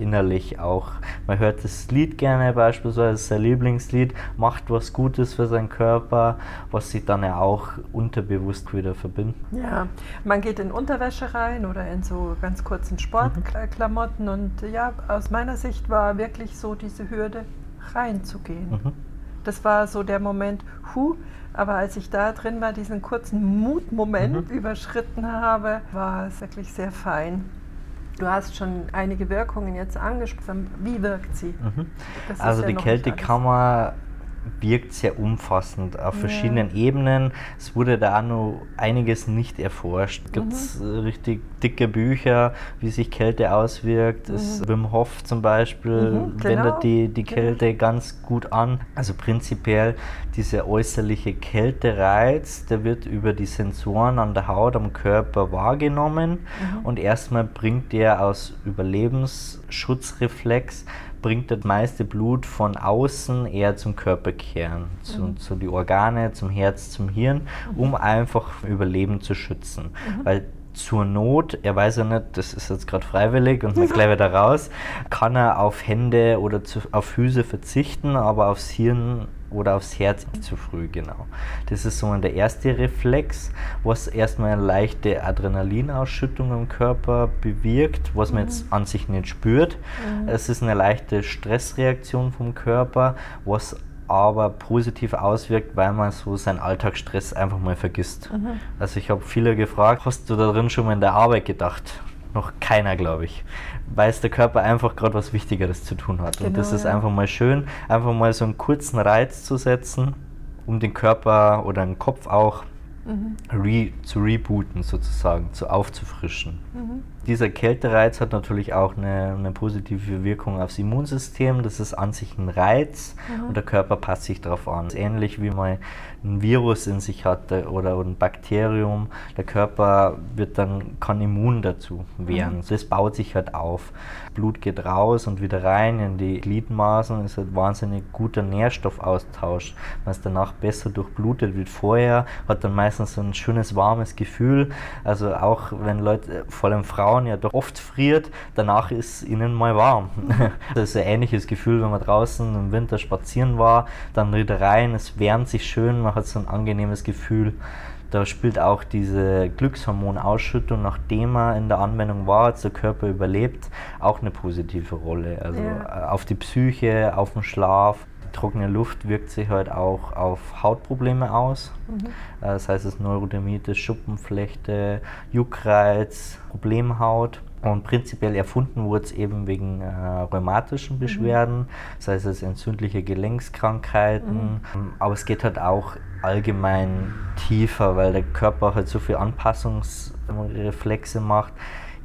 innerlich auch. Man hört das Lied gerne beispielsweise, sein Lieblingslied, macht was Gutes für seinen Körper, was sich dann ja auch unterbewusst wieder verbindet. Ja, man geht in Unterwäsche rein oder in so ganz kurzen Sportklamotten mhm. und ja, aus meiner Sicht war wirklich so diese Hürde reinzugehen. Mhm. Das war so der Moment, hu, aber als ich da drin war, diesen kurzen Mutmoment mhm. überschritten habe, war es wirklich sehr fein. Du hast schon einige Wirkungen jetzt angesprochen. Wie wirkt sie? Mhm. Also ja die Kältekammer wirkt sehr umfassend auf ja. verschiedenen Ebenen. Es wurde da auch noch einiges nicht erforscht. Es gibt mhm. richtig dicke Bücher, wie sich Kälte auswirkt. Mhm. Es, Wim Hof zum Beispiel mhm, genau. wendet die, die Kälte ja. ganz gut an. Also prinzipiell dieser äußerliche Kältereiz, der wird über die Sensoren an der Haut, am Körper wahrgenommen mhm. und erstmal bringt der aus Überlebensschutzreflex bringt das meiste Blut von außen eher zum Körperkern, zu, mhm. zu die Organe, zum Herz, zum Hirn, mhm. um einfach Überleben zu schützen. Mhm. Weil zur Not, er weiß ja nicht, das ist jetzt gerade freiwillig und man gleich wieder raus, kann er auf Hände oder zu, auf Füße verzichten, aber aufs Hirn oder aufs Herz zu früh, genau. Das ist so der erste Reflex, was erstmal eine leichte Adrenalinausschüttung im Körper bewirkt, was man mhm. jetzt an sich nicht spürt. Mhm. Es ist eine leichte Stressreaktion vom Körper, was aber positiv auswirkt, weil man so seinen Alltagsstress einfach mal vergisst. Mhm. Also ich habe viele gefragt, hast du da drin schon mal in der Arbeit gedacht? Noch keiner, glaube ich. Weil es der Körper einfach gerade was Wichtigeres zu tun hat. Genau, und das ist ja. einfach mal schön, einfach mal so einen kurzen Reiz zu setzen, um den Körper oder den Kopf auch mhm. re, zu rebooten sozusagen, zu aufzufrischen. Mhm. Dieser Kältereiz hat natürlich auch eine, eine, positive Wirkung aufs Immunsystem. Das ist an sich ein Reiz mhm. und der Körper passt sich darauf an. Ähnlich wie man ein Virus in sich hat oder ein Bakterium, der Körper wird dann, kann immun dazu werden. Mhm. Das baut sich halt auf. Blut geht raus und wieder rein in die Gliedmaßen. Das ist ein wahnsinnig guter Nährstoffaustausch. Man ist danach besser durchblutet wie vorher, hat dann meistens so ein schönes warmes Gefühl. Also auch wenn Leute, vor allem Frauen, ja doch oft friert, danach ist ihnen mal warm. Das ist ein ähnliches Gefühl, wenn man draußen im Winter spazieren war, dann wieder rein, es wärmt sich schön, man hat so ein angenehmes Gefühl. Da spielt auch diese Glückshormonausschüttung, nachdem er in der Anwendung war, als der Körper überlebt, auch eine positive Rolle. Also ja. Äh, auf die Psyche, auf den Schlaf. Trockene Luft wirkt sich halt auch auf Hautprobleme aus. Mhm. Äh, das heißt, es Neurodermitis, Schuppenflechte, Juckreiz, Problemhaut. Und prinzipiell erfunden wurde es eben wegen äh, rheumatischen mhm. Beschwerden, mhm. das heißt es entzündliche Gelenkskrankheiten. Mhm. Ähm, aber es geht halt auch allgemein tiefer, weil der Körper halt so viele Anpassungsreflexe macht.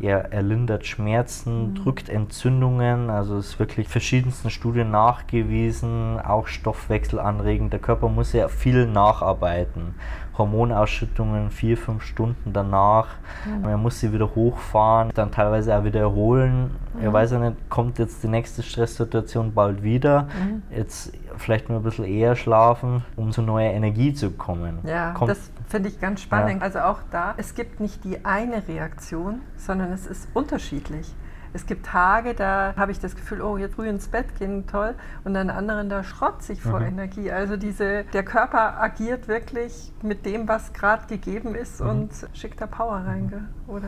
Er, er lindert Schmerzen, mhm. drückt Entzündungen, also es ist wirklich verschiedensten Studien nachgewiesen, auch Stoffwechsel anregend. Der Körper muss ja viel nacharbeiten. Hormonausschüttungen vier, fünf Stunden danach. Mhm. Er muss sie wieder hochfahren, dann teilweise auch wieder erholen. Mhm. Er weiß ja nicht, kommt jetzt die nächste Stresssituation bald wieder. Mhm. Jetzt vielleicht nur ein bisschen eher schlafen, um zu neuer Energie zu kommen. Ja, kommt, das finde ich ganz spannend. Ja. Also auch da, es gibt nicht die eine Reaktion, sondern es ist unterschiedlich. Es gibt Tage, da habe ich das Gefühl, oh, jetzt früh ins Bett gehen, toll. Und an anderen, da schrotzt sich vor mhm. Energie. Also diese, der Körper agiert wirklich mit dem, was gerade gegeben ist mhm. und schickt da Power rein, oder?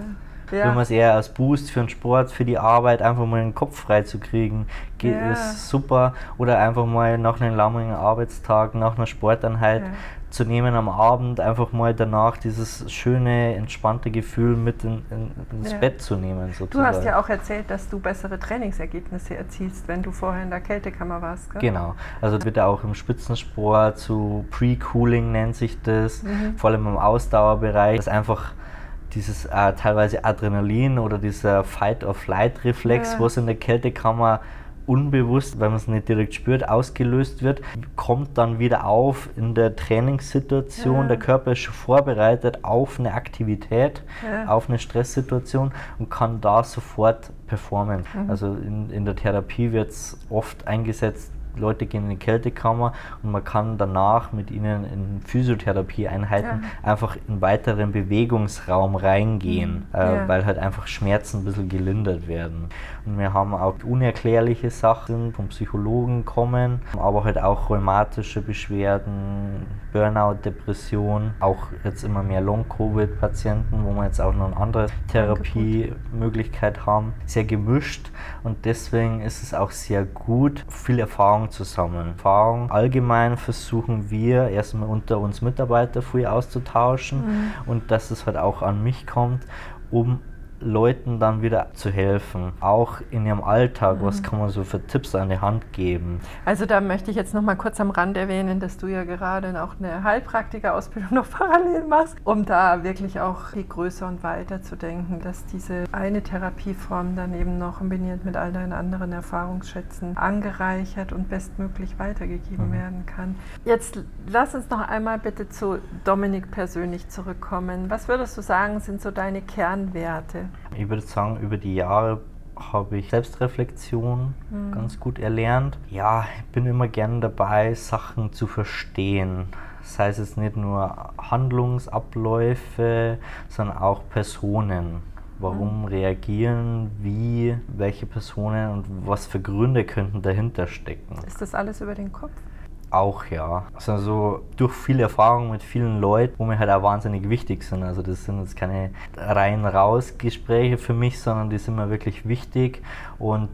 Ja. Wenn man es eher als Boost für den Sport, für die Arbeit, einfach mal den Kopf frei zu kriegen, geht, ja. ist super. Oder einfach mal nach einem langen Arbeitstag, nach einer Sporteinheit ja zu nehmen am Abend, einfach mal danach dieses schöne, entspannte Gefühl mit in, in, ins ja. Bett zu nehmen. Sozusagen. Du hast ja auch erzählt, dass du bessere Trainingsergebnisse erzielst, wenn du vorher in der Kältekammer warst. Gell? Genau, also bitte auch im Spitzensport, zu Pre-Cooling nennt sich das, mhm. vor allem im Ausdauerbereich, dass einfach dieses äh, teilweise Adrenalin oder dieser Fight-or-Flight-Reflex, ja. was in der Kältekammer unbewusst, weil man es nicht direkt spürt, ausgelöst wird, kommt dann wieder auf in der Trainingssituation. Ja. Der Körper ist schon vorbereitet auf eine Aktivität, ja. auf eine Stresssituation und kann da sofort performen. Mhm. Also in, in der Therapie wird es oft eingesetzt, Leute gehen in die Kältekammer und man kann danach mit ihnen in Physiotherapieeinheiten ja. einfach in weiteren Bewegungsraum reingehen, mhm. äh, ja. weil halt einfach Schmerzen ein bisschen gelindert werden. Und wir haben auch unerklärliche Sachen vom Psychologen kommen, aber halt auch rheumatische Beschwerden, Burnout, Depression, auch jetzt immer mehr Long-Covid-Patienten, wo wir jetzt auch noch eine andere Therapiemöglichkeit haben. Sehr gemischt und deswegen ist es auch sehr gut, viel Erfahrung zu sammeln. Erfahrung allgemein versuchen wir erstmal unter uns Mitarbeiter viel auszutauschen mhm. und dass es halt auch an mich kommt, um Leuten dann wieder zu helfen, auch in ihrem Alltag. Mhm. Was kann man so für Tipps an die Hand geben? Also da möchte ich jetzt noch mal kurz am Rand erwähnen, dass du ja gerade auch eine Heilpraktikerausbildung noch parallel machst, um da wirklich auch viel größer und weiter zu denken, dass diese eine Therapieform dann eben noch kombiniert mit all deinen anderen Erfahrungsschätzen angereichert und bestmöglich weitergegeben mhm. werden kann. Jetzt lass uns noch einmal bitte zu Dominik persönlich zurückkommen. Was würdest du sagen, sind so deine Kernwerte? Ich würde sagen, über die Jahre habe ich Selbstreflexion mhm. ganz gut erlernt. Ja, ich bin immer gern dabei, Sachen zu verstehen. Das heißt jetzt nicht nur Handlungsabläufe, sondern auch Personen. Warum mhm. reagieren, wie, welche Personen und was für Gründe könnten dahinter stecken. Ist das alles über den Kopf? Auch ja. Also durch viel Erfahrung mit vielen Leuten, wo mir halt auch wahnsinnig wichtig sind. Also das sind jetzt keine rein raus Gespräche für mich, sondern die sind mir wirklich wichtig und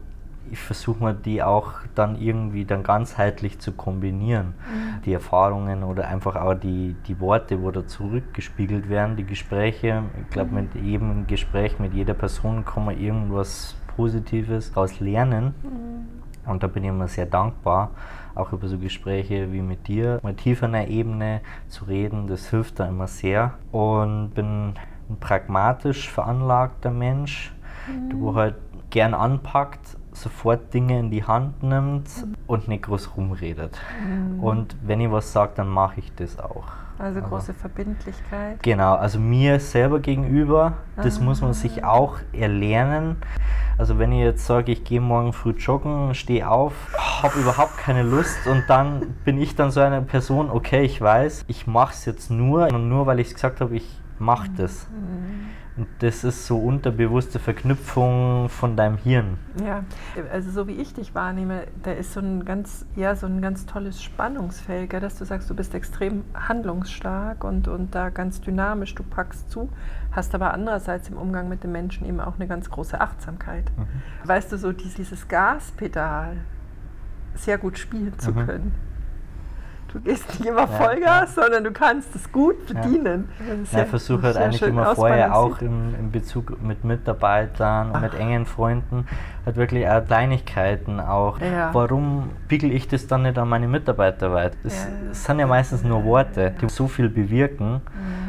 ich versuche mir die auch dann irgendwie dann ganzheitlich zu kombinieren. Mhm. Die Erfahrungen oder einfach auch die, die Worte, wo da zurückgespiegelt werden, die Gespräche. Ich glaube, mhm. mit jedem Gespräch, mit jeder Person kann man irgendwas Positives daraus lernen. Mhm. Und da bin ich immer sehr dankbar auch über so Gespräche wie mit dir, mal tiefer in der Ebene zu reden, das hilft da immer sehr. Und bin ein pragmatisch veranlagter Mensch, mhm. der halt gern anpackt, sofort Dinge in die Hand nimmt mhm. und nicht groß rumredet. Mhm. Und wenn ich was sage, dann mache ich das auch. Also große Aber, Verbindlichkeit. Genau, also mir selber gegenüber, das ah. muss man sich auch erlernen. Also wenn ich jetzt sage, ich gehe morgen früh joggen, stehe auf, habe überhaupt keine Lust und dann bin ich dann so eine Person, okay, ich weiß, ich mache es jetzt nur und nur weil ich es gesagt habe, ich mache das. Mhm. Und das ist so unterbewusste Verknüpfung von deinem Hirn. Ja, also so wie ich dich wahrnehme, da ist so ein ganz, ja, so ein ganz tolles Spannungsfeld, gell, dass du sagst, du bist extrem handlungsstark und, und da ganz dynamisch, du packst zu, hast aber andererseits im Umgang mit den Menschen eben auch eine ganz große Achtsamkeit. Mhm. Weißt du, so dieses Gaspedal sehr gut spielen zu mhm. können. Du gehst nicht immer Vollgas, ja, sondern du kannst es gut bedienen. Ja, ja, ich versuche halt eigentlich immer vorher auch im, in Bezug mit Mitarbeitern und mit engen Freunden halt wirklich auch Kleinigkeiten auch. Warum pickel ich das dann nicht an meine Mitarbeiter weiter? Das, das sind ja meistens nur Worte, die so viel bewirken.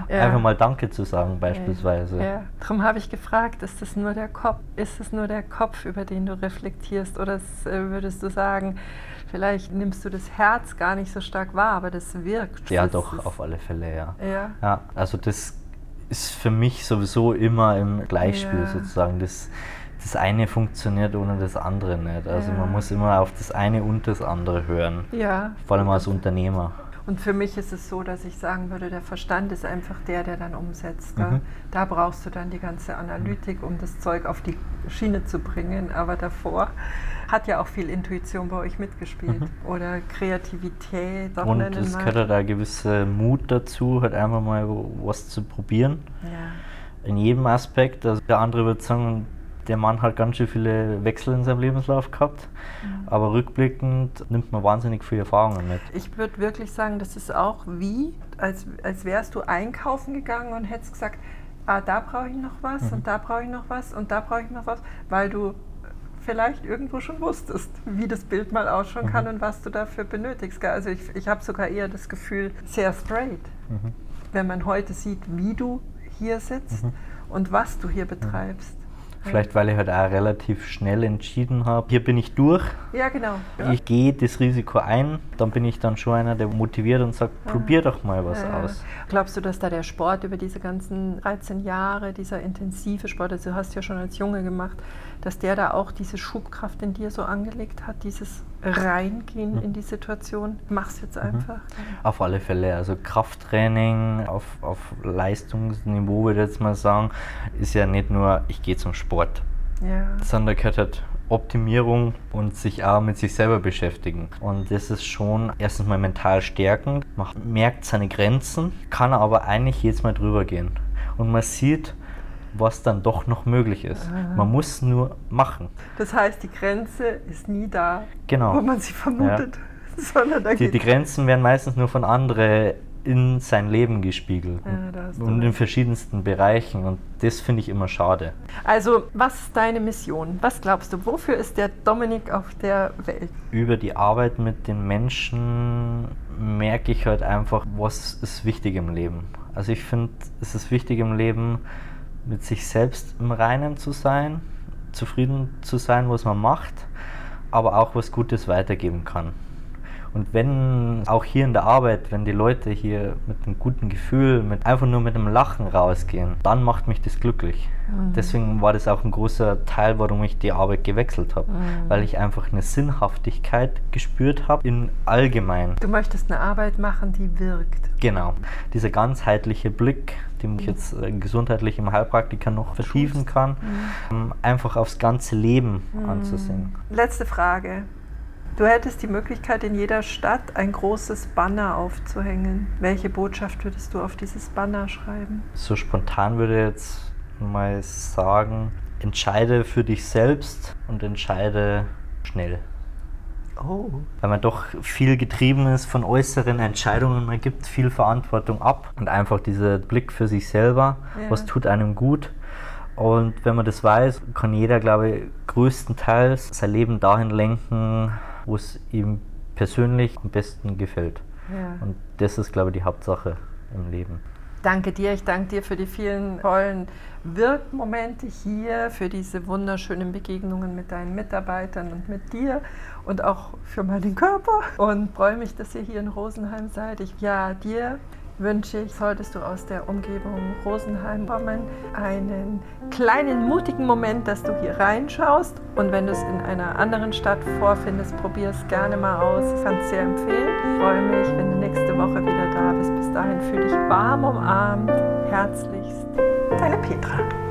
Einfach mal Danke zu sagen beispielsweise. Ja. Darum habe ich gefragt, ist das nur der Kopf? Ist es nur der Kopf, über den du reflektierst? Oder äh, würdest du sagen, vielleicht nimmst du das Herz gar nicht so stark wahr, aber das wirkt. Ja, das doch, auf alle Fälle, ja. ja. ja. Also das ist für mich sowieso immer im Gleichspiel ja. sozusagen. Das, das eine funktioniert ohne das andere nicht. Also ja. man muss immer auf das eine und das andere hören. Ja. Vor allem als Unternehmer. Und für mich ist es so, dass ich sagen würde, der Verstand ist einfach der, der dann umsetzt. Mhm. Da brauchst du dann die ganze Analytik, um das Zeug auf die Schiene zu bringen. Aber davor hat ja auch viel Intuition bei euch mitgespielt mhm. oder Kreativität. Auch Und es gehört da gewisse Mut dazu, halt einfach mal was zu probieren. Ja. in jedem Aspekt. Also der andere wird sagen, der Mann hat ganz schön viele Wechsel in seinem Lebenslauf gehabt, mhm. aber rückblickend nimmt man wahnsinnig viele Erfahrungen mit. Ich würde wirklich sagen, das ist auch wie, als, als wärst du einkaufen gegangen und hättest gesagt, ah, da brauche ich noch was mhm. und da brauche ich noch was und da brauche ich noch was, weil du vielleicht irgendwo schon wusstest, wie das Bild mal ausschauen mhm. kann und was du dafür benötigst. Also ich, ich habe sogar eher das Gefühl, sehr straight, mhm. wenn man heute sieht, wie du hier sitzt mhm. und was du hier betreibst. Vielleicht, weil ich halt auch relativ schnell entschieden habe, hier bin ich durch. Ja, genau. Ja. Ich gehe das Risiko ein, dann bin ich dann schon einer, der motiviert und sagt, ja. probier doch mal was ja. aus. Glaubst du, dass da der Sport über diese ganzen 13 Jahre, dieser intensive Sport, also du hast ja schon als Junge gemacht, dass der da auch diese Schubkraft in dir so angelegt hat, dieses Reingehen mhm. in die Situation? Mach's jetzt mhm. einfach. Mhm. Auf alle Fälle. Also Krafttraining auf, auf Leistungsniveau, würde ich jetzt mal sagen, ist ja nicht nur, ich gehe zum Sport, ja. sondern gehört halt Optimierung und sich auch mit sich selber beschäftigen. Und das ist schon erstens mal mental stärkend. Man merkt seine Grenzen, kann aber eigentlich jedes Mal drüber gehen. Und man sieht, was dann doch noch möglich ist. Ah. Man muss nur machen. Das heißt, die Grenze ist nie da, genau. wo man sie vermutet. Ja. die, die, Grenzen werden meistens nur von anderen in sein Leben gespiegelt ja, und in verschiedensten Bereichen und das finde ich immer schade. Also was ist deine Mission? Was glaubst du, wofür ist der Dominik auf der Welt? Über die Arbeit mit den Menschen merke ich halt einfach, was ist wichtig im Leben. Also ich finde, es ist wichtig im Leben, mit sich selbst im Reinen zu sein, zufrieden zu sein, was man macht, aber auch was Gutes weitergeben kann. Und wenn auch hier in der Arbeit, wenn die Leute hier mit einem guten Gefühl, mit einfach nur mit einem Lachen rausgehen, dann macht mich das glücklich. Mhm. Deswegen war das auch ein großer Teil, warum ich die Arbeit gewechselt habe, mhm. weil ich einfach eine Sinnhaftigkeit gespürt habe in allgemein. Du möchtest eine Arbeit machen, die wirkt. Genau. Dieser ganzheitliche Blick, den ich jetzt äh, gesundheitlich im Heilpraktiker noch vertiefen kann, mhm. einfach aufs ganze Leben mhm. anzusehen. Letzte Frage. Du hättest die Möglichkeit, in jeder Stadt ein großes Banner aufzuhängen. Welche Botschaft würdest du auf dieses Banner schreiben? So spontan würde ich jetzt mal sagen, entscheide für dich selbst und entscheide schnell. Oh. Weil man doch viel getrieben ist von äußeren Entscheidungen, man gibt viel Verantwortung ab und einfach dieser Blick für sich selber, ja. was tut einem gut. Und wenn man das weiß, kann jeder, glaube ich, größtenteils sein Leben dahin lenken, wo es ihm persönlich am besten gefällt. Ja. Und das ist, glaube ich, die Hauptsache im Leben. Danke dir, ich danke dir für die vielen tollen Wirkmomente hier, für diese wunderschönen Begegnungen mit deinen Mitarbeitern und mit dir und auch für meinen Körper. Und freue mich, dass ihr hier in Rosenheim seid. Ich, ja, dir wünsche ich, solltest du aus der Umgebung Rosenheim kommen, einen kleinen mutigen Moment, dass du hier reinschaust. Und wenn du es in einer anderen Stadt vorfindest, probier es gerne mal aus. Ich kann es sehr empfehlen. Ich freue mich, wenn du nächste Woche wieder da bist. Bis dahin fühle dich warm umarmt. Herzlichst, deine Petra.